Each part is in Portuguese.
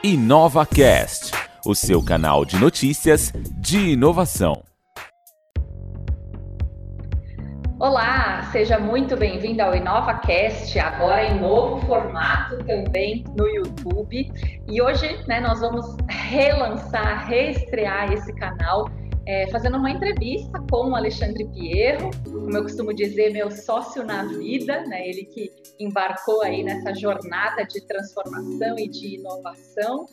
InovaCast, o seu canal de notícias de inovação. Olá, seja muito bem-vindo ao InovaCast, agora em novo formato também no YouTube. E hoje né, nós vamos relançar, reestrear esse canal é, fazendo uma entrevista com o Alexandre Pierro, como eu costumo dizer, meu sócio na vida, né? ele que embarcou aí nessa jornada de transformação e de inovação.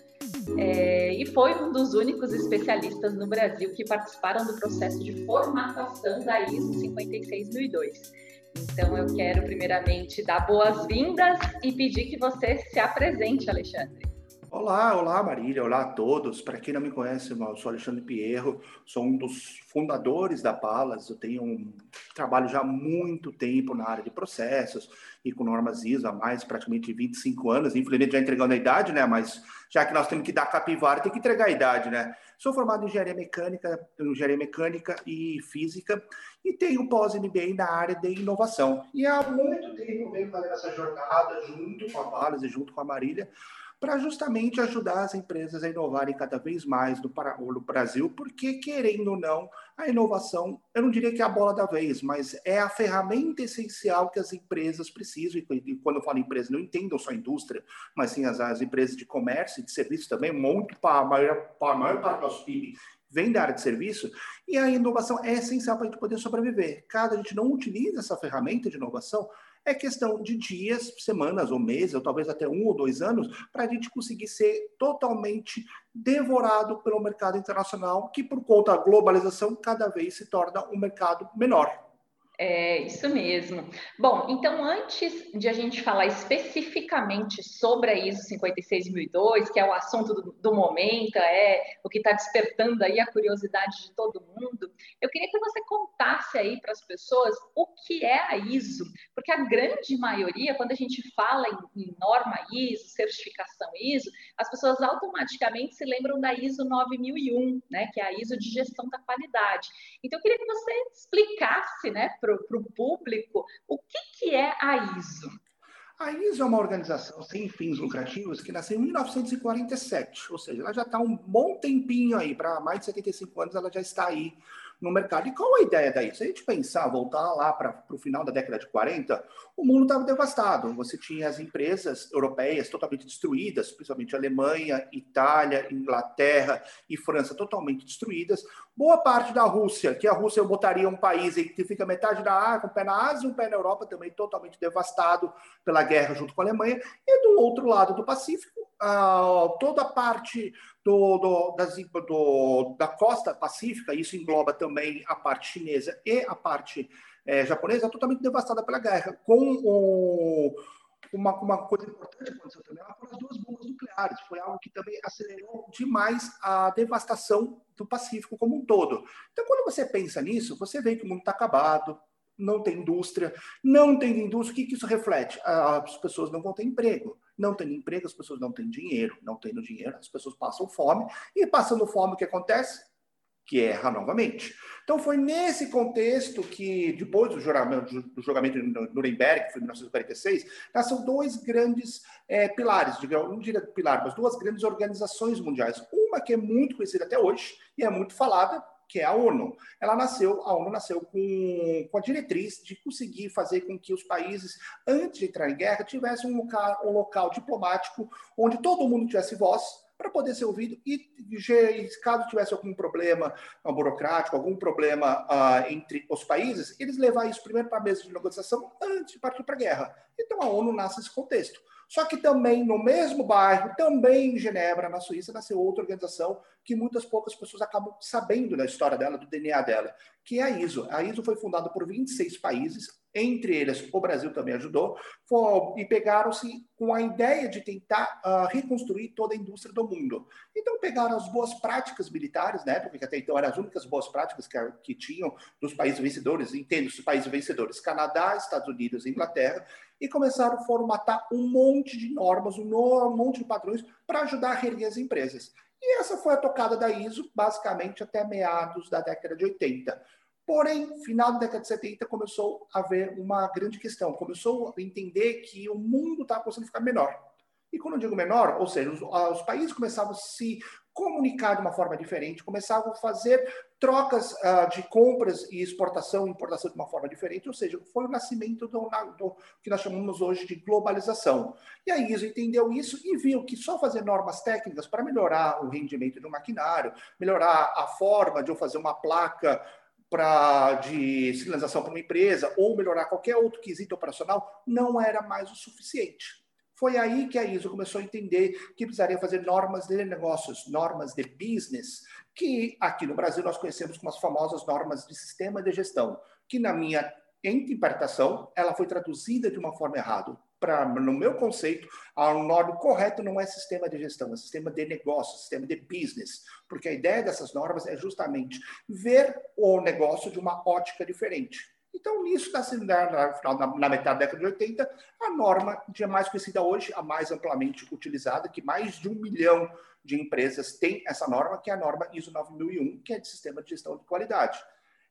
É, e foi um dos únicos especialistas no Brasil que participaram do processo de formatação da ISO 56002. Então, eu quero primeiramente dar boas-vindas e pedir que você se apresente, Alexandre. Olá, olá Marília, olá a todos. Para quem não me conhece, eu sou Alexandre Pierro, sou um dos fundadores da Palas. Eu tenho um trabalho já há muito tempo na área de processos e com normas ISO há mais praticamente 25 anos. Infelizmente já entregando a idade, né? Mas já que nós temos que dar capivara, tem que entregar a idade, né? Sou formado em engenharia mecânica, engenharia mecânica e física e tenho pós-MBA na área de inovação. E há muito tempo venho fazendo essa jornada junto com a Palas e junto com a Marília para justamente ajudar as empresas a inovarem cada vez mais no, no Brasil, porque, querendo ou não, a inovação, eu não diria que é a bola da vez, mas é a ferramenta essencial que as empresas precisam. E quando eu falo empresa, não entendam só a indústria, mas sim as, as empresas de comércio e de serviço também, muito para a maior, parte do nosso PIB vem da área de serviço, e a inovação é essencial para a gente poder sobreviver. Caso a gente não utilize essa ferramenta de inovação, é questão de dias, semanas ou meses, ou talvez até um ou dois anos, para a gente conseguir ser totalmente devorado pelo mercado internacional, que por conta da globalização cada vez se torna um mercado menor. É isso mesmo. Bom, então antes de a gente falar especificamente sobre a ISO 56002, que é o assunto do, do momento, é o que está despertando aí a curiosidade de todo mundo, eu queria que você contasse aí para as pessoas o que é a ISO, porque a grande maioria, quando a gente fala em, em norma ISO, certificação ISO, as pessoas automaticamente se lembram da ISO 9001, né, que é a ISO de gestão da qualidade. Então eu queria que você explicasse, né, para o público o que, que é a ISO. A ISO é uma organização sem fins lucrativos que nasceu em 1947, ou seja, ela já está um bom tempinho aí, para mais de 75 anos ela já está aí no mercado. E qual a ideia daí? Se a gente pensar, voltar lá para o final da década de 40, o mundo estava devastado. Você tinha as empresas europeias totalmente destruídas, principalmente Alemanha, Itália, Inglaterra e França totalmente destruídas. Boa parte da Rússia, que a Rússia eu botaria um país que fica metade da Ásia, um pé na Ásia e um pé na Europa, também totalmente devastado pela guerra junto com a Alemanha. E do outro lado do Pacífico, toda a parte do, do, das, do, da costa pacífica, isso engloba também a parte chinesa e a parte é, japonesa, totalmente devastada pela guerra, com o, uma, uma coisa importante aconteceu também foram as duas bombas nucleares. Foi algo que também acelerou demais a devastação do Pacífico como um todo. Então, quando você pensa nisso, você vê que o mundo está acabado, não tem indústria, não tem indústria, o que, que isso reflete? As pessoas não vão ter emprego. Não tendo emprego, as pessoas não têm dinheiro. Não tendo dinheiro, as pessoas passam fome. E passando fome, o que acontece? Que erra novamente. Então, foi nesse contexto que, depois do julgamento, do julgamento de Nuremberg, que foi em 1946, nasceram dois grandes é, pilares, digamos, não diria pilar, mas duas grandes organizações mundiais. Uma que é muito conhecida até hoje e é muito falada, que é a ONU. Ela nasceu, a ONU nasceu com, com a diretriz de conseguir fazer com que os países, antes de entrar em guerra, tivessem um local, um local diplomático onde todo mundo tivesse voz para poder ser ouvido e, caso tivesse algum problema uh, burocrático, algum problema uh, entre os países, eles levar isso primeiro para a mesa de negociação antes de partir para a guerra. Então a ONU nasce nesse contexto. Só que também no mesmo bairro, também em Genebra, na Suíça, nasceu outra organização que muitas poucas pessoas acabam sabendo da história dela, do DNA dela, que é a ISO. A ISO foi fundada por 26 países, entre eles o Brasil também ajudou, e pegaram-se com a ideia de tentar uh, reconstruir toda a indústria do mundo. Então pegaram as boas práticas militares, né, porque até então eram as únicas boas práticas que, que tinham dos países vencedores, entendo os países vencedores, Canadá, Estados Unidos e Inglaterra, e começaram a formatar um monte de normas, um monte de padrões para ajudar a reerguer as empresas. E essa foi a tocada da ISO, basicamente até meados da década de 80. Porém, final da década de 70 começou a haver uma grande questão. Começou a entender que o mundo estava começando a ficar menor. E quando eu digo menor, ou seja, os, os países começavam a se comunicar de uma forma diferente, começavam a fazer trocas uh, de compras e exportação e importação de uma forma diferente, ou seja, foi o nascimento do, do, que nós chamamos hoje de globalização. E a ISO entendeu isso e viu que só fazer normas técnicas para melhorar o rendimento do maquinário, melhorar a forma de eu fazer uma placa para de sinalização para uma empresa ou melhorar qualquer outro quesito operacional não era mais o suficiente. Foi aí que a ISO começou a entender que precisaria fazer normas de negócios, normas de business, que aqui no Brasil nós conhecemos como as famosas normas de sistema de gestão, que na minha interpretação ela foi traduzida de uma forma errada. Para no meu conceito, a norma correta não é sistema de gestão, é sistema de negócio, sistema de business, porque a ideia dessas normas é justamente ver o negócio de uma ótica diferente. Então, nisso sendo, na, na, metade da década de 80, a norma de mais conhecida hoje, a mais amplamente utilizada, que mais de um milhão de empresas têm essa norma, que é a norma ISO 9001, que é de Sistema de Gestão de Qualidade.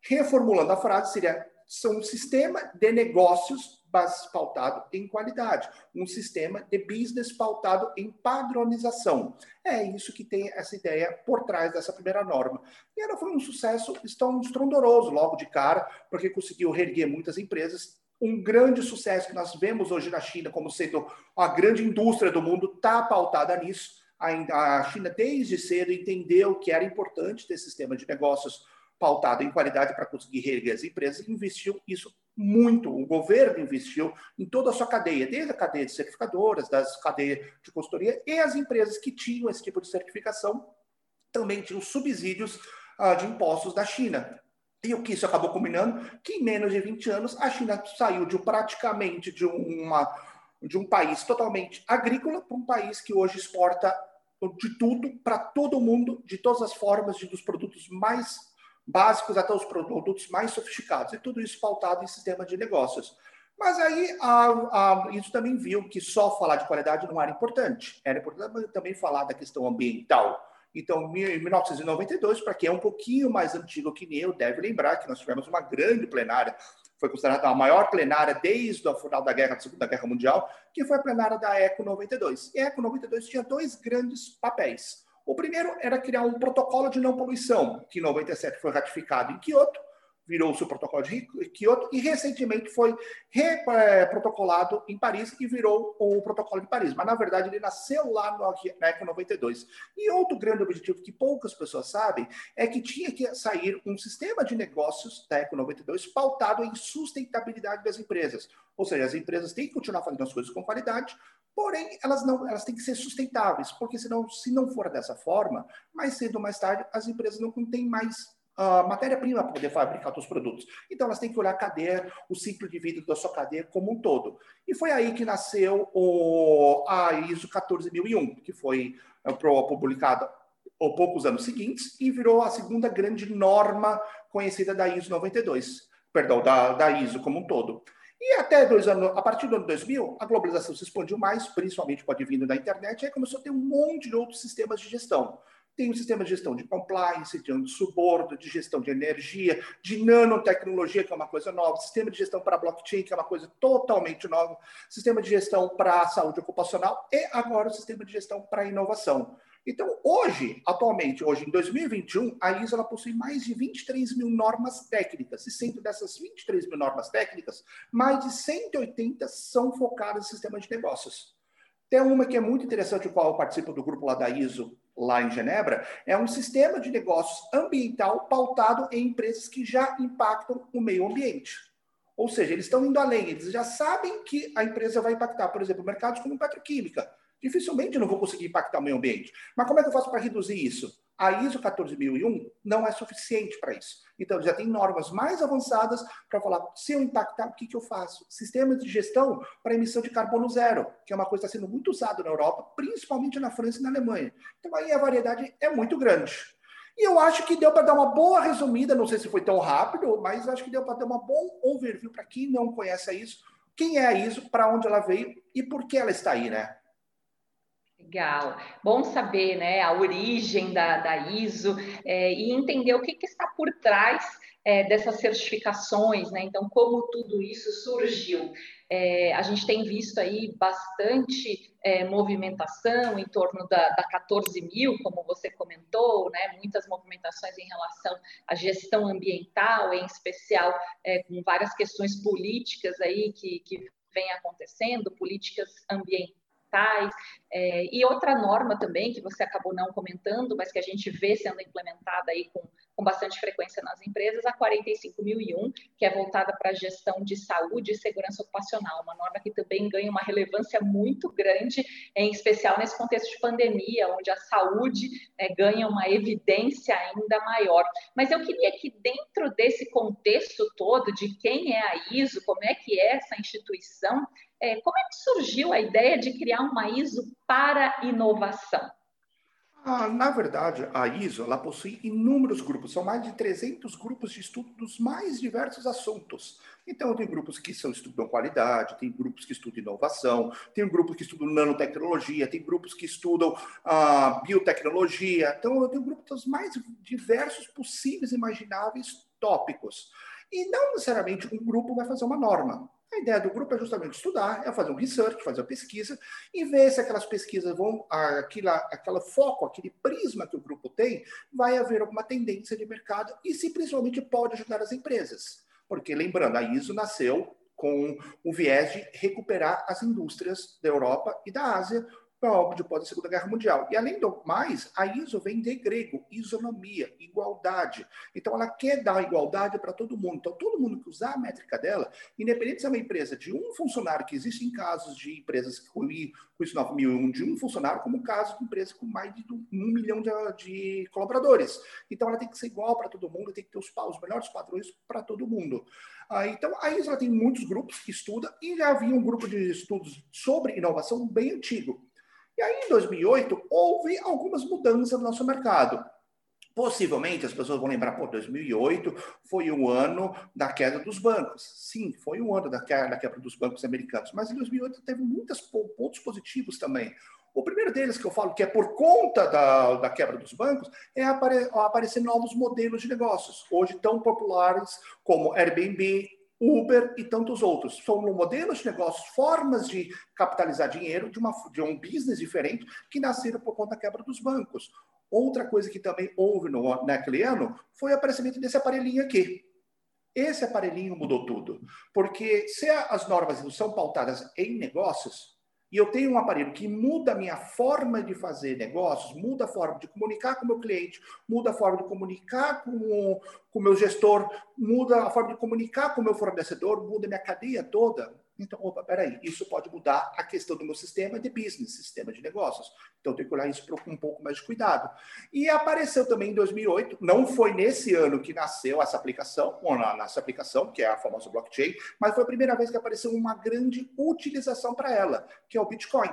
Reformulando a frase, seria são um sistema de negócios pautado em qualidade, um sistema de business pautado em padronização. É isso que tem essa ideia por trás dessa primeira norma. E ela foi um sucesso tão estrondoroso logo de cara, porque conseguiu reerguer muitas empresas. Um grande sucesso que nós vemos hoje na China como sendo a grande indústria do mundo está pautada nisso. A China, desde cedo, entendeu que era importante ter sistema de negócios pautado em qualidade para conseguir reerguer as empresas, investiu isso muito. O governo investiu em toda a sua cadeia, desde a cadeia de certificadoras, das cadeias de consultoria e as empresas que tinham esse tipo de certificação também tinham subsídios uh, de impostos da China. E o que isso acabou combinando? Que em menos de 20 anos a China saiu de praticamente de, uma, de um país totalmente agrícola para um país que hoje exporta de tudo para todo mundo, de todas as formas, de, dos produtos mais básicos até os produtos mais sofisticados, e tudo isso pautado em sistema de negócios. Mas aí a, a, isso também viu que só falar de qualidade não era importante, era importante também falar da questão ambiental. Então, em 1992, para quem é um pouquinho mais antigo que eu, deve lembrar que nós tivemos uma grande plenária, foi considerada a maior plenária desde o final da guerra, da Segunda Guerra Mundial, que foi a plenária da ECO 92. E a ECO 92 tinha dois grandes papéis. O primeiro era criar um protocolo de não poluição, que em 97 foi ratificado em Kyoto, virou-se o protocolo de Kyoto e recentemente foi reprotocolado em Paris e virou o protocolo de Paris. Mas, na verdade, ele nasceu lá no, na ECO 92. E outro grande objetivo que poucas pessoas sabem é que tinha que sair um sistema de negócios da ECO 92 pautado em sustentabilidade das empresas. Ou seja, as empresas têm que continuar fazendo as coisas com qualidade, porém elas não, elas têm que ser sustentáveis, porque senão, se não for dessa forma, mais cedo ou mais tarde, as empresas não têm mais uh, matéria-prima para poder fabricar os produtos. Então, elas têm que olhar a cadeia, o ciclo de vida da sua cadeia como um todo. E foi aí que nasceu o, a ISO 14001, que foi uh, publicada ou poucos anos seguintes e virou a segunda grande norma conhecida da ISO 92, perdão, da, da ISO como um todo. E até dois anos, a partir do ano 2000, a globalização se expandiu mais, principalmente com o advindo da internet, e aí começou a ter um monte de outros sistemas de gestão. Tem um sistema de gestão de compliance, de subordo, de gestão de energia, de nanotecnologia, que é uma coisa nova, sistema de gestão para blockchain, que é uma coisa totalmente nova, sistema de gestão para saúde ocupacional e agora o sistema de gestão para inovação. Então, hoje, atualmente, hoje em 2021, a ISO ela possui mais de 23 mil normas técnicas. E sendo dessas 23 mil normas técnicas, mais de 180 são focadas em sistema de negócios. Tem uma que é muito interessante, o qual eu participo do grupo lá da ISO, lá em Genebra, é um sistema de negócios ambiental pautado em empresas que já impactam o meio ambiente. Ou seja, eles estão indo além, eles já sabem que a empresa vai impactar, por exemplo, mercados como petroquímica. Dificilmente eu não vou conseguir impactar o meio ambiente. Mas como é que eu faço para reduzir isso? A ISO 14001 não é suficiente para isso. Então, já tem normas mais avançadas para falar, se eu impactar, o que, que eu faço? Sistemas de gestão para emissão de carbono zero, que é uma coisa que está sendo muito usada na Europa, principalmente na França e na Alemanha. Então, aí a variedade é muito grande. E eu acho que deu para dar uma boa resumida, não sei se foi tão rápido, mas acho que deu para dar uma bom overview para quem não conhece a ISO, quem é a ISO, para onde ela veio e por que ela está aí, né? Legal. Bom saber né, a origem da, da ISO é, e entender o que, que está por trás é, dessas certificações, né? Então, como tudo isso surgiu? É, a gente tem visto aí bastante é, movimentação em torno da, da 14 mil, como você comentou, né? muitas movimentações em relação à gestão ambiental, em especial é, com várias questões políticas aí que, que vem acontecendo, políticas ambientais é, e outra norma também, que você acabou não comentando, mas que a gente vê sendo implementada aí com, com bastante frequência nas empresas, a 45001, que é voltada para a gestão de saúde e segurança ocupacional, uma norma que também ganha uma relevância muito grande, em especial nesse contexto de pandemia, onde a saúde né, ganha uma evidência ainda maior. Mas eu queria que dentro desse contexto todo de quem é a ISO, como é que é essa instituição, é, como é que surgiu a ideia de criar uma ISO para inovação? Ah, na verdade, a ISO ela possui inúmeros grupos, são mais de 300 grupos de estudo dos mais diversos assuntos. Então, tem grupos que são, estudam qualidade, tem grupos que estudam inovação, tem grupos que estudam nanotecnologia, tem grupos que estudam ah, biotecnologia. Então, eu tenho grupos dos mais diversos possíveis imagináveis tópicos. E não necessariamente um grupo vai fazer uma norma. A ideia do grupo é justamente estudar, é fazer um research, fazer uma pesquisa e ver se aquelas pesquisas vão, aquela, aquela foco, aquele prisma que o grupo tem, vai haver alguma tendência de mercado e se principalmente pode ajudar as empresas. Porque, lembrando, a ISO nasceu com o viés de recuperar as indústrias da Europa e da Ásia próprio depois da Segunda Guerra Mundial. E além do mais, a ISO vem de grego, isonomia, igualdade. Então ela quer dar igualdade para todo mundo. Então todo mundo que usar a métrica dela, independente se é uma empresa de um funcionário, que existem casos de empresas com, isso 9001 de um funcionário, como casos de empresas com mais de um milhão de, de colaboradores. Então ela tem que ser igual para todo mundo, tem que ter os, os melhores padrões para todo mundo. Ah, então a ISO tem muitos grupos que estudam e já havia um grupo de estudos sobre inovação bem antigo. E aí, em 2008, houve algumas mudanças no nosso mercado. Possivelmente as pessoas vão lembrar, pô, 2008 foi o ano da queda dos bancos. Sim, foi o ano da queda, da quebra dos bancos americanos, mas em 2008 teve muitos pontos positivos também. O primeiro deles que eu falo que é por conta da, da quebra dos bancos é apare, aparecer novos modelos de negócios, hoje tão populares como Airbnb, Uber e tantos outros. São modelos de negócios, formas de capitalizar dinheiro de, uma, de um business diferente que nasceram por conta da quebra dos bancos. Outra coisa que também houve no, naquele ano foi o aparecimento desse aparelhinho aqui. Esse aparelhinho mudou tudo. Porque se as normas não são pautadas em negócios, e eu tenho um aparelho que muda a minha forma de fazer negócios, muda a forma de comunicar com o meu cliente, muda a forma de comunicar com o, com meu gestor, muda a forma de comunicar com o meu fornecedor, muda a minha cadeia toda. Então, opa, peraí, isso pode mudar a questão do meu sistema de business, sistema de negócios. Então, tenho que olhar isso com um pouco mais de cuidado. E apareceu também em 2008, não foi nesse ano que nasceu essa aplicação, ou nessa aplicação, que é a famosa blockchain, mas foi a primeira vez que apareceu uma grande utilização para ela, que é o Bitcoin.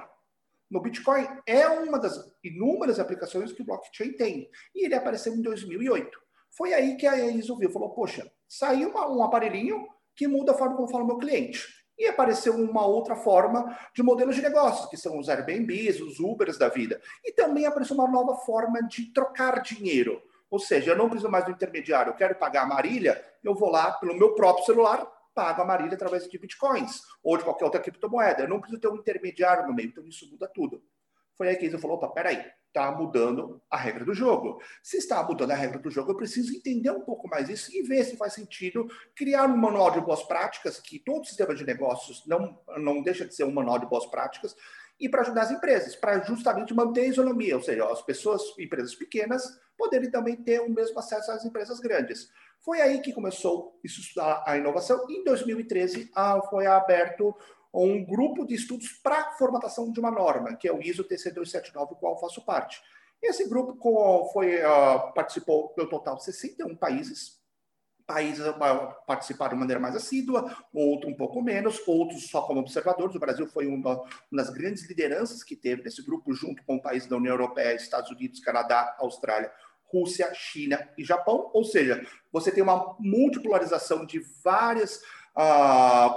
No Bitcoin é uma das inúmeras aplicações que o blockchain tem. E ele apareceu em 2008. Foi aí que a ISO viu, falou, poxa, saiu um aparelhinho que muda a forma como fala o meu cliente. E apareceu uma outra forma de modelos de negócios, que são os Airbnbs, os Ubers da vida. E também apareceu uma nova forma de trocar dinheiro. Ou seja, eu não preciso mais do intermediário. Eu quero pagar a Marília, eu vou lá pelo meu próprio celular, pago a Marília através de bitcoins ou de qualquer outra criptomoeda. Eu não preciso ter um intermediário no meio. Então isso muda tudo. Foi aí que ele falou: opa, peraí, está mudando a regra do jogo. Se está mudando a regra do jogo, eu preciso entender um pouco mais isso e ver se faz sentido criar um manual de boas práticas, que todo sistema de negócios não, não deixa de ser um manual de boas práticas, e para ajudar as empresas, para justamente manter a isonomia, ou seja, as pessoas, empresas pequenas, poderem também ter o mesmo acesso às empresas grandes. Foi aí que começou a estudar a inovação. Em 2013, foi aberto um grupo de estudos para formatação de uma norma, que é o ISO TC279, do qual faço parte. Esse grupo foi, uh, participou do total de 61 países. Países uh, participaram de maneira mais assídua, outro um pouco menos, outros só como observadores. O Brasil foi uma das grandes lideranças que teve nesse grupo, junto com países da União Europeia, Estados Unidos, Canadá, Austrália, Rússia, China e Japão. Ou seja, você tem uma multipolarização de várias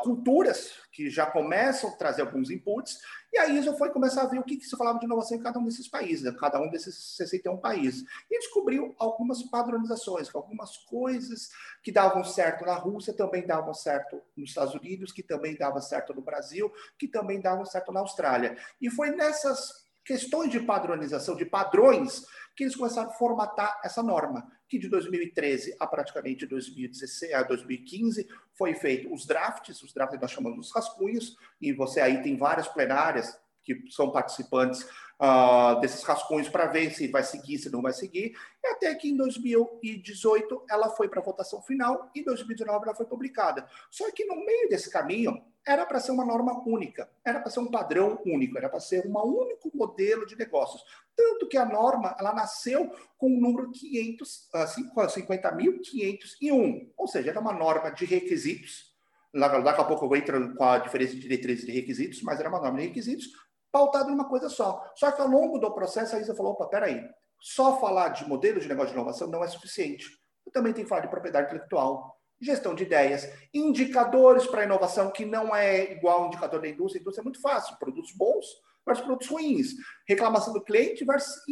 culturas que já começam a trazer alguns inputs, E a ISO foi começar a ver o que, que se falava de inovação em cada um desses países, né? cada um desses 61 países. E descobriu algumas padronizações, algumas coisas que davam certo na Rússia também davam certo nos Estados Unidos, que também davam certo no Brasil, que também davam certo na Austrália. E foi nessas questões de padronização, de padrões, que eles começaram a formatar essa norma, que de 2013 a praticamente 2016 a 2015 foi feito os drafts, os drafts nós chamamos de rascunhos, e você aí tem várias plenárias que são participantes uh, desses rascunhos para ver se vai seguir, se não vai seguir, e até que em 2018 ela foi para votação final e em 2019 ela foi publicada. Só que no meio desse caminho, era para ser uma norma única, era para ser um padrão único, era para ser um único modelo de negócios. Tanto que a norma ela nasceu com o número 500, 50.501, ou seja, era uma norma de requisitos. Daqui a pouco eu entro com a diferença de diretrizes de requisitos, mas era uma norma de requisitos pautada numa coisa só. Só que ao longo do processo a Isa falou: opa, peraí, só falar de modelo de negócio de inovação não é suficiente. Eu também tenho que falar de propriedade intelectual, gestão de ideias, indicadores para inovação, que não é igual ao indicador da indústria. A indústria é muito fácil, produtos bons versus produtos ruins, reclamação do cliente versus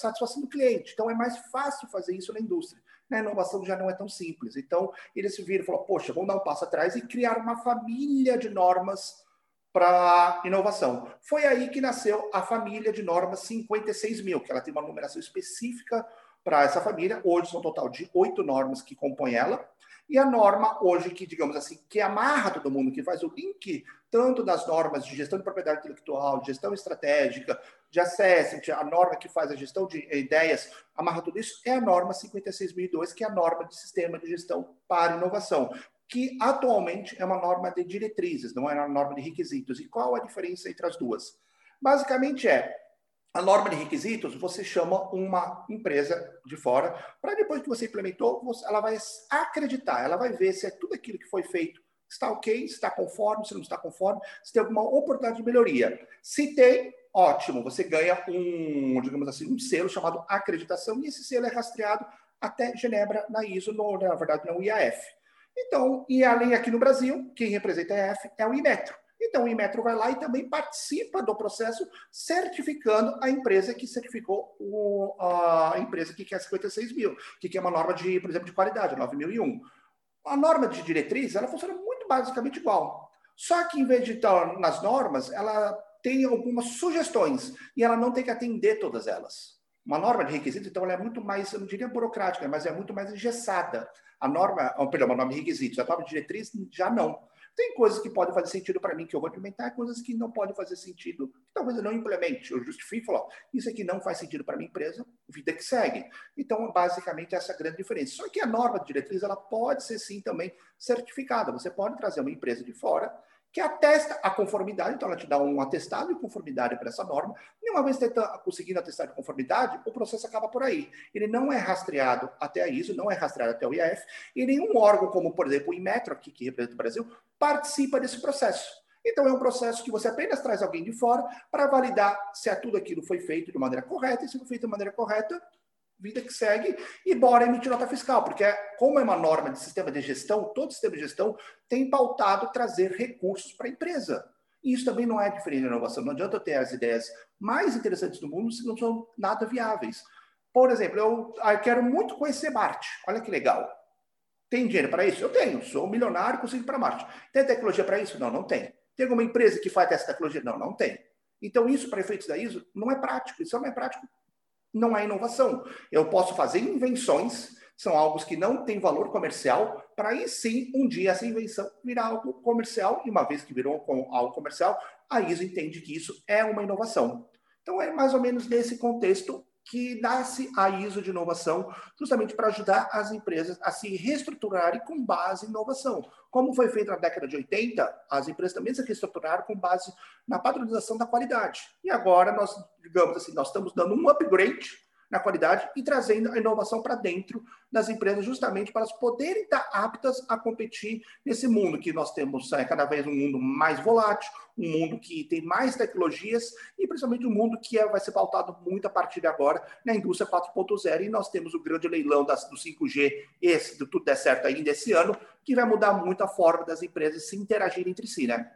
satisfação do cliente. Então, é mais fácil fazer isso na indústria. Na inovação já não é tão simples. Então, eles viram e falaram, poxa, vamos dar um passo atrás e criar uma família de normas para inovação. Foi aí que nasceu a família de normas 56 mil, que ela tem uma numeração específica para essa família. Hoje são um total de oito normas que compõem ela. E a norma hoje que, digamos assim, que amarra todo mundo, que faz o link tanto das normas de gestão de propriedade intelectual, de gestão estratégica, de assessment, a norma que faz a gestão de ideias, amarra tudo isso, é a norma 56.002, que é a norma de sistema de gestão para inovação, que atualmente é uma norma de diretrizes, não é uma norma de requisitos. E qual a diferença entre as duas? Basicamente é, a norma de requisitos, você chama uma empresa de fora, para depois que você implementou, ela vai acreditar, ela vai ver se é tudo aquilo que foi feito está ok, está conforme, se não está conforme, se tem alguma oportunidade de melhoria. Se tem, ótimo, você ganha um, digamos assim, um selo chamado acreditação, e esse selo é rastreado até Genebra na ISO, no, na verdade, no IAF. Então, e além aqui no Brasil, quem representa a IAF é o Inmetro. Então, o Inmetro vai lá e também participa do processo, certificando a empresa que certificou o, a empresa que quer 56 mil, que quer uma norma de, por exemplo, de qualidade, 9001. A norma de diretriz, ela funciona muito basicamente igual. Só que, em vez de estar nas normas, ela tem algumas sugestões e ela não tem que atender todas elas. Uma norma de requisitos, então, ela é muito mais, eu não diria burocrática, mas é muito mais engessada. A norma, perdão, uma norma de requisitos, a norma de diretriz já não. Tem coisas que podem fazer sentido para mim que eu vou implementar, coisas que não podem fazer sentido, que talvez eu não implemente. Eu justifico e falo, isso aqui não faz sentido para minha empresa, vida que segue. Então, basicamente, essa é a grande diferença. Só que a norma de diretriz, ela pode ser sim também certificada. Você pode trazer uma empresa de fora que atesta a conformidade, então ela te dá um atestado de conformidade para essa norma, e uma vez conseguindo atestar de conformidade, o processo acaba por aí. Ele não é rastreado até a ISO, não é rastreado até o IAF, e nenhum órgão, como por exemplo o Inmetro, aqui, que representa o Brasil, participa desse processo. Então é um processo que você apenas traz alguém de fora para validar se tudo aquilo foi feito de maneira correta, e se foi feito de maneira correta, vida que segue, e bora emitir nota fiscal, porque é, como é uma norma de sistema de gestão, todo sistema de gestão tem pautado trazer recursos para a empresa. E isso também não é diferente da inovação. Não adianta eu ter as ideias mais interessantes do mundo se não são nada viáveis. Por exemplo, eu, eu quero muito conhecer Marte. Olha que legal. Tem dinheiro para isso? Eu tenho. Sou milionário, consigo ir para Marte. Tem tecnologia para isso? Não, não tem. Tem alguma empresa que faz essa tecnologia? Não, não tem. Então, isso para efeitos da ISO não é prático. Isso não é prático não é inovação. Eu posso fazer invenções, são algo que não tem valor comercial, para aí sim, um dia essa invenção virar algo comercial, e uma vez que virou algo comercial, a ISO entende que isso é uma inovação. Então é mais ou menos nesse contexto que nasce a ISO de inovação, justamente para ajudar as empresas a se reestruturarem com base em inovação. Como foi feito na década de 80, as empresas também se reestruturaram com base na padronização da qualidade. E agora nós, digamos assim, nós estamos dando um upgrade na qualidade e trazendo a inovação para dentro das empresas, justamente para elas poderem estar aptas a competir nesse mundo que nós temos é, cada vez um mundo mais volátil, um mundo que tem mais tecnologias e principalmente um mundo que é, vai ser pautado muito a partir de agora na indústria 4.0 e nós temos o grande leilão das, do 5G, esse, se tudo der certo ainda esse ano, que vai mudar muito a forma das empresas se interagirem entre si, né?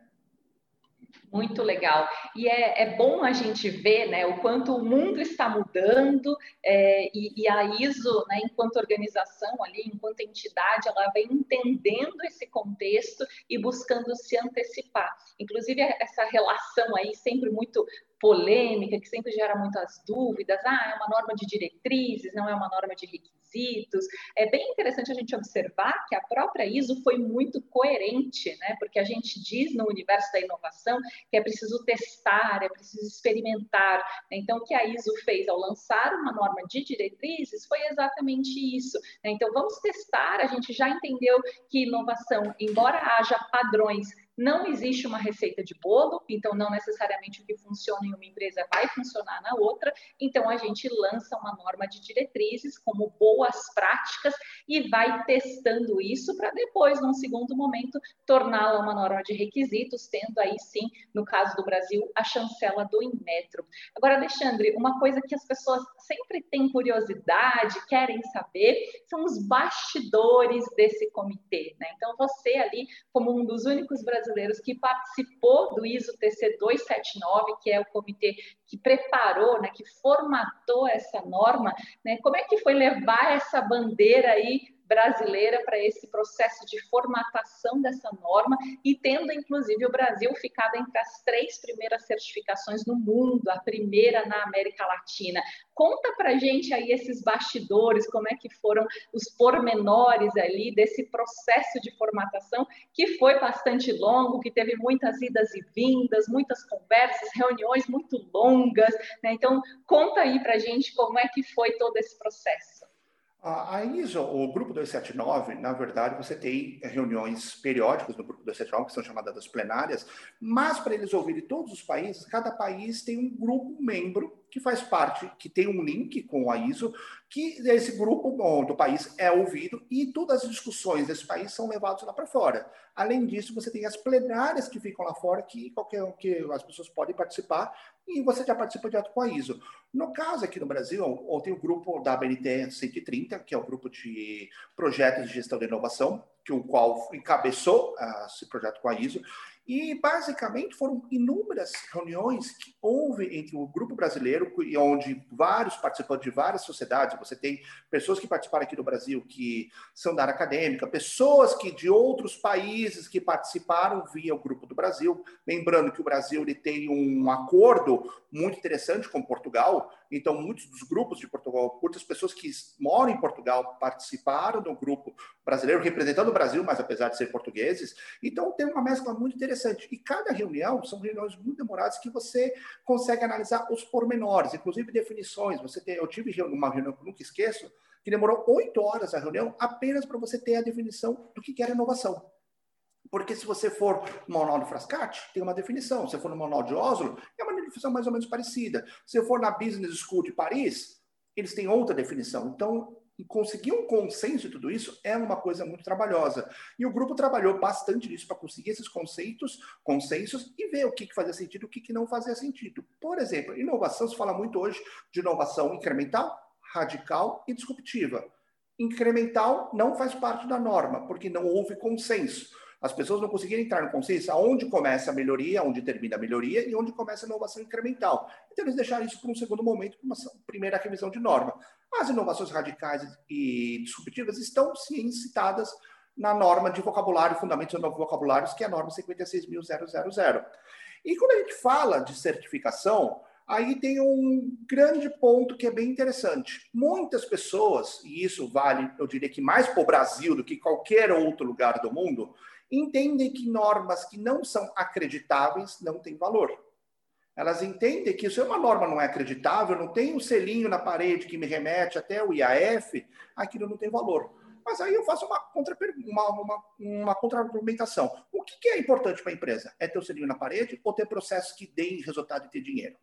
Muito legal. E é, é, bom a gente ver né, o quanto o mundo está mudando é, e, e, a ISO, né, enquanto organização ali, enquanto entidade, ela vem entendendo esse contexto e buscando se antecipar. Inclusive, essa relação aí sempre muito polêmica, que sempre gera muitas dúvidas. Ah, é uma norma de diretrizes, não é uma norma de requisitos. É bem interessante a gente observar que a própria ISO foi muito coerente, né? Porque a gente diz no universo da inovação que é preciso testar, é preciso experimentar. Né? Então, o que a ISO fez ao lançar uma norma de diretrizes foi exatamente isso. Né? Então, vamos testar. A gente já entendeu que inovação, embora haja padrões não existe uma receita de bolo, então não necessariamente o que funciona em uma empresa vai funcionar na outra. Então a gente lança uma norma de diretrizes como boas práticas e vai testando isso para depois, num segundo momento, torná-la uma norma de requisitos, tendo aí sim, no caso do Brasil, a chancela do Inmetro. Agora, Alexandre, uma coisa que as pessoas sempre têm curiosidade, querem saber, são os bastidores desse comitê. Né? Então, você ali, como um dos únicos brasileiros que participou do ISO TC 279, que é o comitê que preparou, né, que formatou essa norma, né, como é que foi levar essa bandeira aí brasileira para esse processo de formatação dessa norma e tendo, inclusive, o Brasil ficado entre as três primeiras certificações no mundo, a primeira na América Latina. Conta para gente aí esses bastidores, como é que foram os pormenores ali desse processo de formatação que foi bastante longo, que teve muitas idas e vindas, muitas conversas, reuniões muito longas. Né? Então, conta aí para gente como é que foi todo esse processo. A ISO, o grupo 279, na verdade, você tem reuniões periódicas no grupo 279, que são chamadas plenárias, mas para eles ouvirem todos os países, cada país tem um grupo membro que faz parte, que tem um link com a ISO, que esse grupo do país é ouvido e todas as discussões desse país são levadas lá para fora. Além disso, você tem as plenárias que ficam lá fora, que qualquer que as pessoas podem participar e você já participa direto com a ISO. No caso aqui no Brasil, tem o grupo da BNT 130, que é o grupo de projetos de gestão de inovação, que o qual encabeçou uh, esse projeto com a ISO, e, basicamente, foram inúmeras reuniões que houve entre o grupo brasileiro, onde vários participantes de várias sociedades, você tem pessoas que participaram aqui do Brasil que são da área acadêmica, pessoas que de outros países que participaram via o grupo do Brasil. Lembrando que o Brasil ele tem um acordo muito interessante com Portugal, então muitos dos grupos de Portugal, muitas pessoas que moram em Portugal participaram do grupo brasileiro, representando o Brasil, mas apesar de ser portugueses. Então tem uma mescla muito interessante. E cada reunião são reuniões muito demoradas que você consegue analisar os pormenores, inclusive definições. Você tem, eu tive uma reunião que nunca esqueço, que demorou oito horas a reunião apenas para você ter a definição do que era inovação. Porque se você for no manual de Frascati, tem uma definição. Se for no manual de Oslo, é uma definição mais ou menos parecida. Se for na Business School de Paris, eles têm outra definição. Então, e conseguir um consenso de tudo isso é uma coisa muito trabalhosa. E o grupo trabalhou bastante nisso para conseguir esses conceitos, consensos e ver o que, que fazia sentido e o que, que não fazia sentido. Por exemplo, inovação se fala muito hoje de inovação incremental, radical e disruptiva. Incremental não faz parte da norma, porque não houve consenso. As pessoas não conseguiram entrar no consenso aonde começa a melhoria, onde termina a melhoria e onde começa a inovação incremental. Então, eles deixaram isso para um segundo momento, para uma primeira revisão de norma. As inovações radicais e disruptivas estão, sim, citadas na norma de vocabulário, fundamentos de vocabulários, que é a norma 56.000. E quando a gente fala de certificação, aí tem um grande ponto que é bem interessante. Muitas pessoas, e isso vale, eu diria que mais para o Brasil do que qualquer outro lugar do mundo, entendem que normas que não são acreditáveis não têm valor. Elas entendem que se uma norma não é acreditável, não tem um selinho na parede que me remete até o IAF, aquilo não tem valor. Mas aí eu faço uma, contra, uma, uma, uma contra-argumentação. O que, que é importante para a empresa? É ter o selinho na parede ou ter processos que deem resultado e ter dinheiro?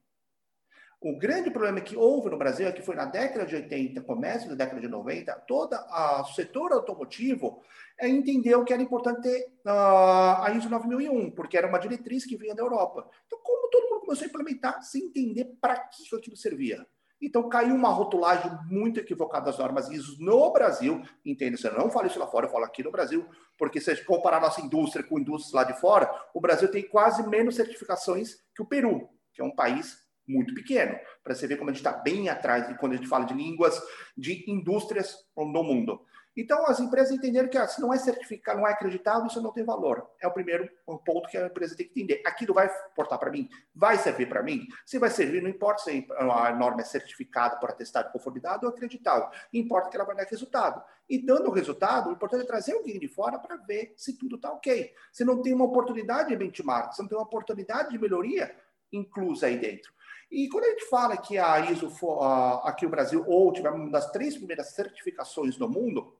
O grande problema que houve no Brasil é que foi na década de 80, começo da década de 90, todo o setor automotivo é, entendeu que era importante ter uh, a ISO 9001, porque era uma diretriz que vinha da Europa. Então, como todo mundo começou a implementar sem entender para que aquilo servia? Então caiu uma rotulagem muito equivocada das normas ISO no Brasil, entende? Eu não falo isso lá fora, eu falo aqui no Brasil, porque se a gente comparar nossa indústria com indústrias lá de fora, o Brasil tem quase menos certificações que o Peru, que é um país muito pequeno, para você ver como a gente está bem atrás quando a gente fala de línguas de indústrias no mundo. Então, as empresas entenderam que ah, se não é certificado, não é acreditável, isso não tem valor. É o primeiro ponto que a empresa tem que entender. Aquilo vai importar para mim? Vai servir para mim? Se vai servir, não importa se a norma é certificada por atestado de conformidade ou acreditável. Importa que ela vai dar resultado. E dando o resultado, o importante é trazer alguém de fora para ver se tudo está ok. Se não tem uma oportunidade de benchmark, se não tem uma oportunidade de melhoria inclusa aí dentro. E quando a gente fala que a ISO, aqui o Brasil, ou tivemos uma das três primeiras certificações do mundo,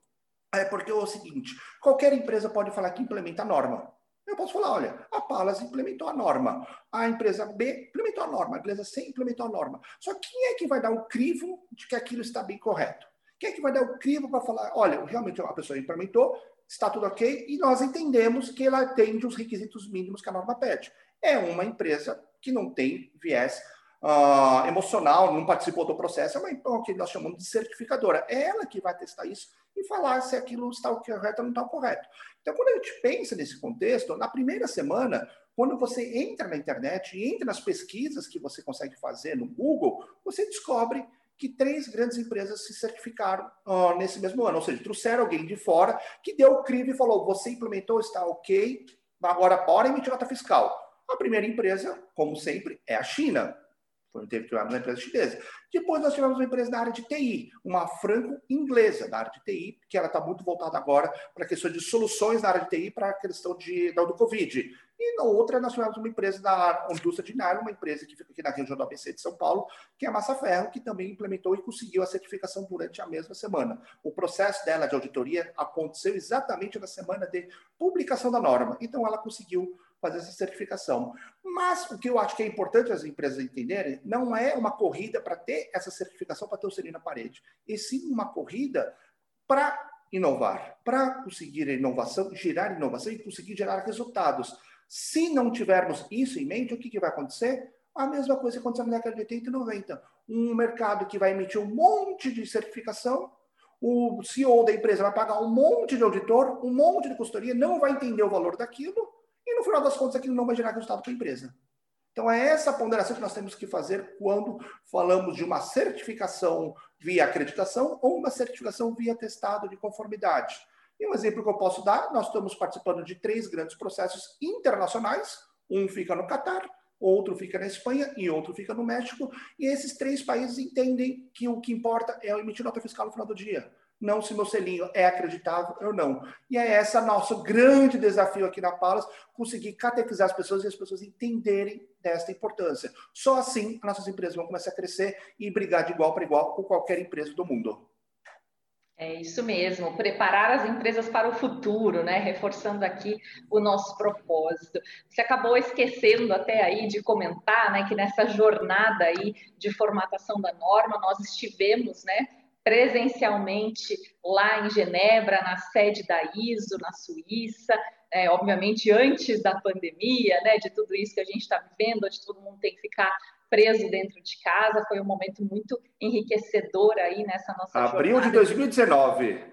é porque é o seguinte: qualquer empresa pode falar que implementa a norma. Eu posso falar, olha, a Palas implementou a norma, a empresa B implementou a norma, a empresa C implementou a norma. Só quem é que vai dar o crivo de que aquilo está bem correto? Quem é que vai dar o crivo para falar, olha, realmente a pessoa implementou, está tudo ok, e nós entendemos que ela atende os requisitos mínimos que a norma pede. É uma empresa que não tem viés uh, emocional, não participou do processo, é uma então, que nós chamamos de certificadora. É ela que vai testar isso e falar se aquilo está correto ou não está correto. Então, quando a gente pensa nesse contexto, na primeira semana, quando você entra na internet e entra nas pesquisas que você consegue fazer no Google, você descobre que três grandes empresas se certificaram uh, nesse mesmo ano. Ou seja, trouxeram alguém de fora que deu o crivo e falou: você implementou, está ok, agora bora emitir nota fiscal. A primeira empresa, como sempre, é a China. Foi teve que uma empresa chinesa. Depois nós tivemos uma empresa da área de TI, uma franco-inglesa da área de TI, que ela está muito voltada agora para a questão de soluções na área de TI para a questão de, do Covid. E na outra nós tivemos uma empresa da indústria de nylon, uma empresa que fica aqui na região do ABC de São Paulo, que é a Massa Ferro, que também implementou e conseguiu a certificação durante a mesma semana. O processo dela de auditoria aconteceu exatamente na semana de publicação da norma. Então ela conseguiu fazer essa certificação. Mas o que eu acho que é importante as empresas entenderem não é uma corrida para ter essa certificação para ter o selinho na parede, e sim uma corrida para inovar, para conseguir inovação, gerar inovação e conseguir gerar resultados. Se não tivermos isso em mente, o que, que vai acontecer? A mesma coisa que aconteceu na década de 80 e 90. Um mercado que vai emitir um monte de certificação, o CEO da empresa vai pagar um monte de auditor, um monte de consultoria, não vai entender o valor daquilo, e no final das contas aquilo não vai gerar resultado para a empresa. Então é essa ponderação que nós temos que fazer quando falamos de uma certificação via acreditação ou uma certificação via testado de conformidade. E um exemplo que eu posso dar, nós estamos participando de três grandes processos internacionais, um fica no Catar, outro fica na Espanha e outro fica no México, e esses três países entendem que o que importa é emitir nota fiscal no final do dia não se meu selinho é acreditável ou não. E é esse nosso grande desafio aqui na Palas, conseguir catequizar as pessoas e as pessoas entenderem desta importância. Só assim as nossas empresas vão começar a crescer e brigar de igual para igual com qualquer empresa do mundo. É isso mesmo, preparar as empresas para o futuro, né? Reforçando aqui o nosso propósito. Você acabou esquecendo até aí de comentar, né, que nessa jornada aí de formatação da norma nós estivemos, né, presencialmente lá em Genebra, na sede da ISO, na Suíça, é, obviamente antes da pandemia, né, de tudo isso que a gente está vivendo, onde todo mundo tem que ficar preso dentro de casa, foi um momento muito enriquecedor aí nessa nossa Abril jornada. de 2019.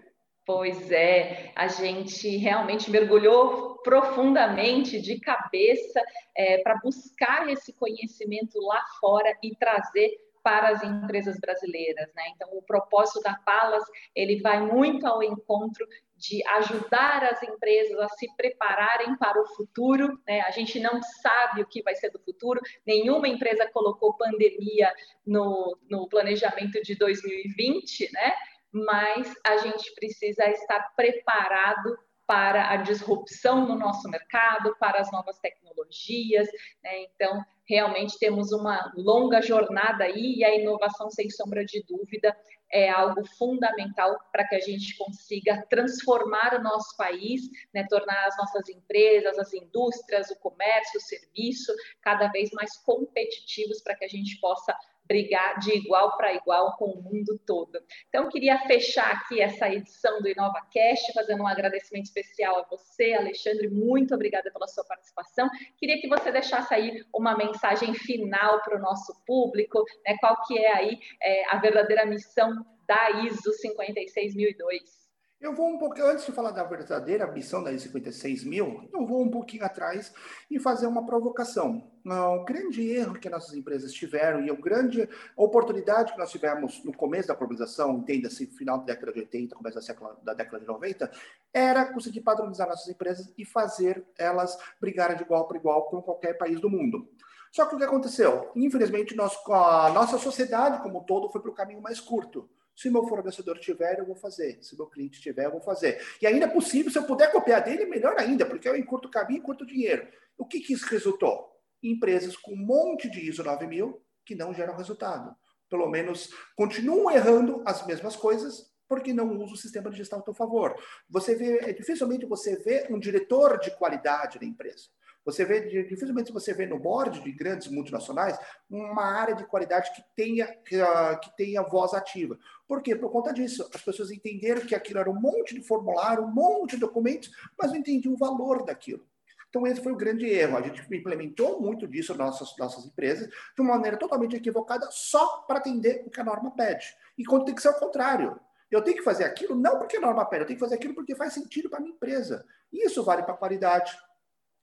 Pois é, a gente realmente mergulhou profundamente de cabeça é, para buscar esse conhecimento lá fora e trazer para as empresas brasileiras, né? Então, o propósito da Palas, ele vai muito ao encontro de ajudar as empresas a se prepararem para o futuro, né? A gente não sabe o que vai ser do futuro, nenhuma empresa colocou pandemia no, no planejamento de 2020, né? Mas a gente precisa estar preparado para a disrupção no nosso mercado, para as novas tecnologias. Né? Então, realmente temos uma longa jornada aí e a inovação, sem sombra de dúvida, é algo fundamental para que a gente consiga transformar o nosso país, né? tornar as nossas empresas, as indústrias, o comércio, o serviço cada vez mais competitivos para que a gente possa brigar de igual para igual com o mundo todo. Então, queria fechar aqui essa edição do InovaCast, fazendo um agradecimento especial a você, Alexandre, muito obrigada pela sua participação. Queria que você deixasse aí uma mensagem final para o nosso público, né, qual que é aí é, a verdadeira missão da ISO 56002. Eu vou um pouquinho, antes de falar da verdadeira missão da I-56 mil, eu vou um pouquinho atrás e fazer uma provocação. O grande erro que nossas empresas tiveram e a grande oportunidade que nós tivemos no começo da globalização, entenda-se final da década de 80, começo da década de 90, era conseguir padronizar nossas empresas e fazer elas brigarem de igual para igual com qualquer país do mundo. Só que o que aconteceu? Infelizmente, nós, a nossa sociedade como um todo foi para o caminho mais curto. Se meu fornecedor tiver, eu vou fazer. Se meu cliente tiver, eu vou fazer. E ainda é possível, se eu puder copiar dele, melhor ainda, porque eu encurto o caminho e encurto o dinheiro. O que, que isso resultou? Empresas com um monte de ISO 9000 que não geram resultado. Pelo menos continuam errando as mesmas coisas, porque não usa o sistema de gestão a seu favor. Você vê, dificilmente você vê um diretor de qualidade na empresa. Você vê, dificilmente você vê no board de grandes multinacionais uma área de qualidade que tenha, uh, que tenha voz ativa. Por quê? Por conta disso. As pessoas entenderam que aquilo era um monte de formulário, um monte de documentos, mas não entendiam o valor daquilo. Então, esse foi o grande erro. A gente implementou muito disso nas nossas, nossas empresas de uma maneira totalmente equivocada, só para atender o que a norma pede. E quando tem que ser o contrário. Eu tenho que fazer aquilo não porque a norma pede, eu tenho que fazer aquilo porque faz sentido para a minha empresa. Isso vale para a qualidade,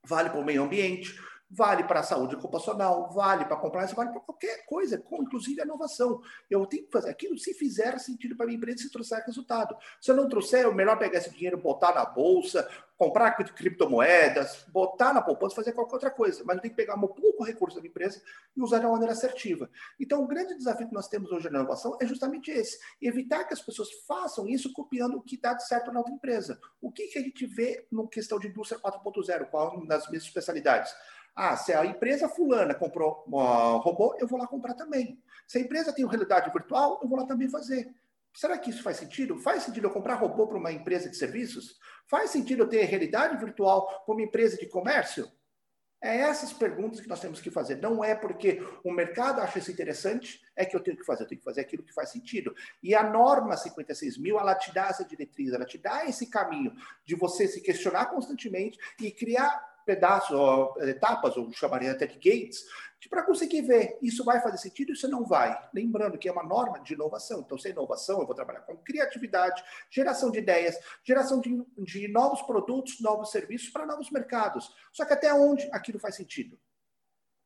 vale para o meio ambiente, vale para a saúde ocupacional, vale para compliance, vale para qualquer coisa, inclusive a inovação. Eu tenho que fazer aquilo se fizer sentido para a minha empresa se trouxer resultado. Se eu não trouxer, é melhor pegar esse dinheiro, botar na bolsa, comprar criptomoedas, botar na poupança, fazer qualquer outra coisa. Mas eu tenho que pegar um pouco recurso da minha empresa e usar de uma maneira assertiva. Então, o grande desafio que nós temos hoje na inovação é justamente esse: evitar que as pessoas façam isso copiando o que dá certo na outra empresa. O que, que a gente vê no questão de indústria 4.0, qual uma das minhas especialidades? Ah, se a empresa fulana comprou um robô, eu vou lá comprar também. Se a empresa tem realidade virtual, eu vou lá também fazer. Será que isso faz sentido? Faz sentido eu comprar robô para uma empresa de serviços? Faz sentido eu ter realidade virtual para uma empresa de comércio? É essas perguntas que nós temos que fazer. Não é porque o mercado acha isso interessante, é que eu tenho que fazer. Eu tenho que fazer aquilo que faz sentido. E a norma 56 mil, ela te dá essa diretriz, ela te dá esse caminho de você se questionar constantemente e criar pedaços, ou etapas, ou chamaria até de gates, para conseguir ver isso vai fazer sentido, isso não vai. Lembrando que é uma norma de inovação. Então, se é inovação, eu vou trabalhar com criatividade, geração de ideias, geração de, de novos produtos, novos serviços para novos mercados. Só que até onde aquilo faz sentido?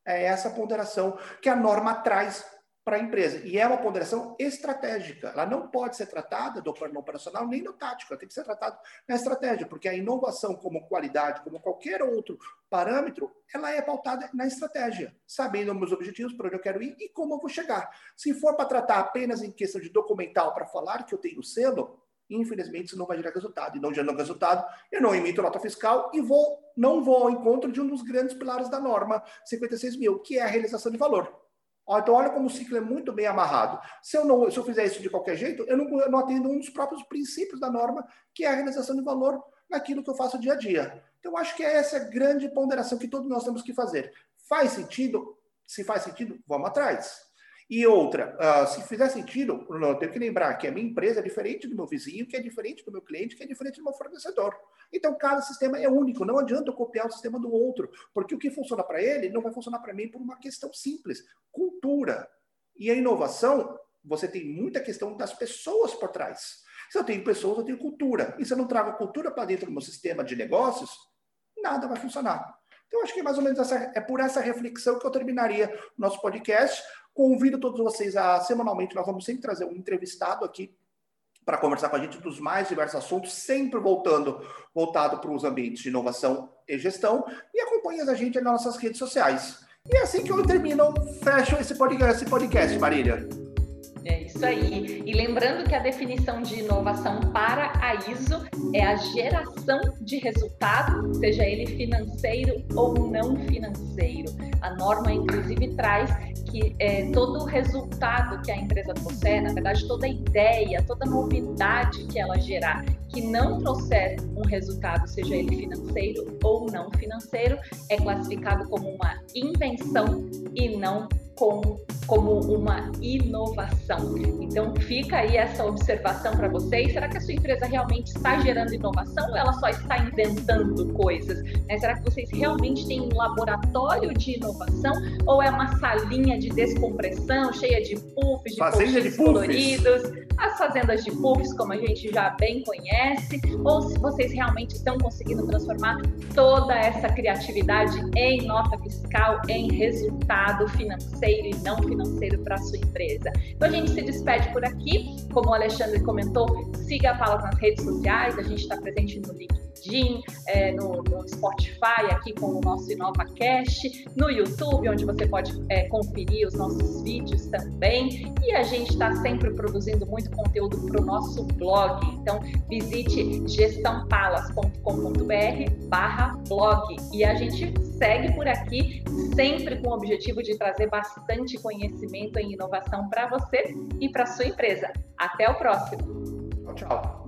É essa ponderação que a norma traz para a empresa. E é uma ponderação estratégica. Ela não pode ser tratada do plano operacional nem no tático, ela tem que ser tratada na estratégia, porque a inovação como qualidade, como qualquer outro parâmetro, ela é pautada na estratégia, sabendo meus objetivos, para onde eu quero ir e como eu vou chegar. Se for para tratar apenas em questão de documental para falar que eu tenho selo, infelizmente isso não vai gerar resultado. E não gerando resultado, eu não emito nota fiscal e vou, não vou ao encontro de um dos grandes pilares da norma 56 mil, que é a realização de valor. Então, olha como o ciclo é muito bem amarrado. Se eu, não, se eu fizer isso de qualquer jeito, eu não, eu não atendo um dos próprios princípios da norma, que é a realização de valor naquilo que eu faço dia a dia. Então, acho que é essa grande ponderação que todos nós temos que fazer. Faz sentido? Se faz sentido, vamos atrás. E outra, uh, se fizer sentido, eu tenho que lembrar que a minha empresa é diferente do meu vizinho, que é diferente do meu cliente, que é diferente do meu fornecedor. Então, cada sistema é único, não adianta eu copiar o sistema do outro, porque o que funciona para ele não vai funcionar para mim por uma questão simples: cultura. E a inovação, você tem muita questão das pessoas por trás. Se eu tenho pessoas, eu tenho cultura. E se eu não trago cultura para dentro do meu sistema de negócios, nada vai funcionar. Então, acho que é mais ou menos essa, é por essa reflexão que eu terminaria o nosso podcast. Convido todos vocês a, semanalmente, nós vamos sempre trazer um entrevistado aqui para conversar com a gente dos mais diversos assuntos, sempre voltando, voltado para os ambientes de inovação e gestão. E acompanhe a gente nas nossas redes sociais. E é assim que eu termino, fecho esse podcast, esse podcast Marília. Isso aí. E lembrando que a definição de inovação para a ISO é a geração de resultado, seja ele financeiro ou não financeiro. A norma, inclusive, traz que é, todo resultado que a empresa trouxer, na verdade, toda ideia, toda novidade que ela gerar, que não trouxer um resultado, seja ele financeiro ou não financeiro, é classificado como uma invenção e não com, como uma inovação. Então, fica aí essa observação para vocês. Será que a sua empresa realmente está gerando inovação ou ela só está inventando coisas? Né? Será que vocês realmente têm um laboratório de inovação ou é uma salinha de descompressão cheia de puffs, de Fazenda coloridos? As fazendas de puffs, como a gente já bem conhece, ou se vocês realmente estão conseguindo transformar toda essa criatividade em nota fiscal, em resultado financeiro e não financeiro para a sua empresa. Então a gente se despede por aqui. Como o Alexandre comentou, siga a Paula nas redes sociais, a gente está presente no LinkedIn, é, no, no, Spotify, aqui com o nosso InovaCast, no YouTube, onde você pode é, conferir os nossos vídeos também. E a gente está sempre produzindo muito conteúdo para o nosso blog. Então visite gestãopalas.com.br barra blog. E a gente segue por aqui, sempre com o objetivo de trazer bastante conhecimento e inovação para você e para sua empresa. Até o próximo. Tchau, tchau.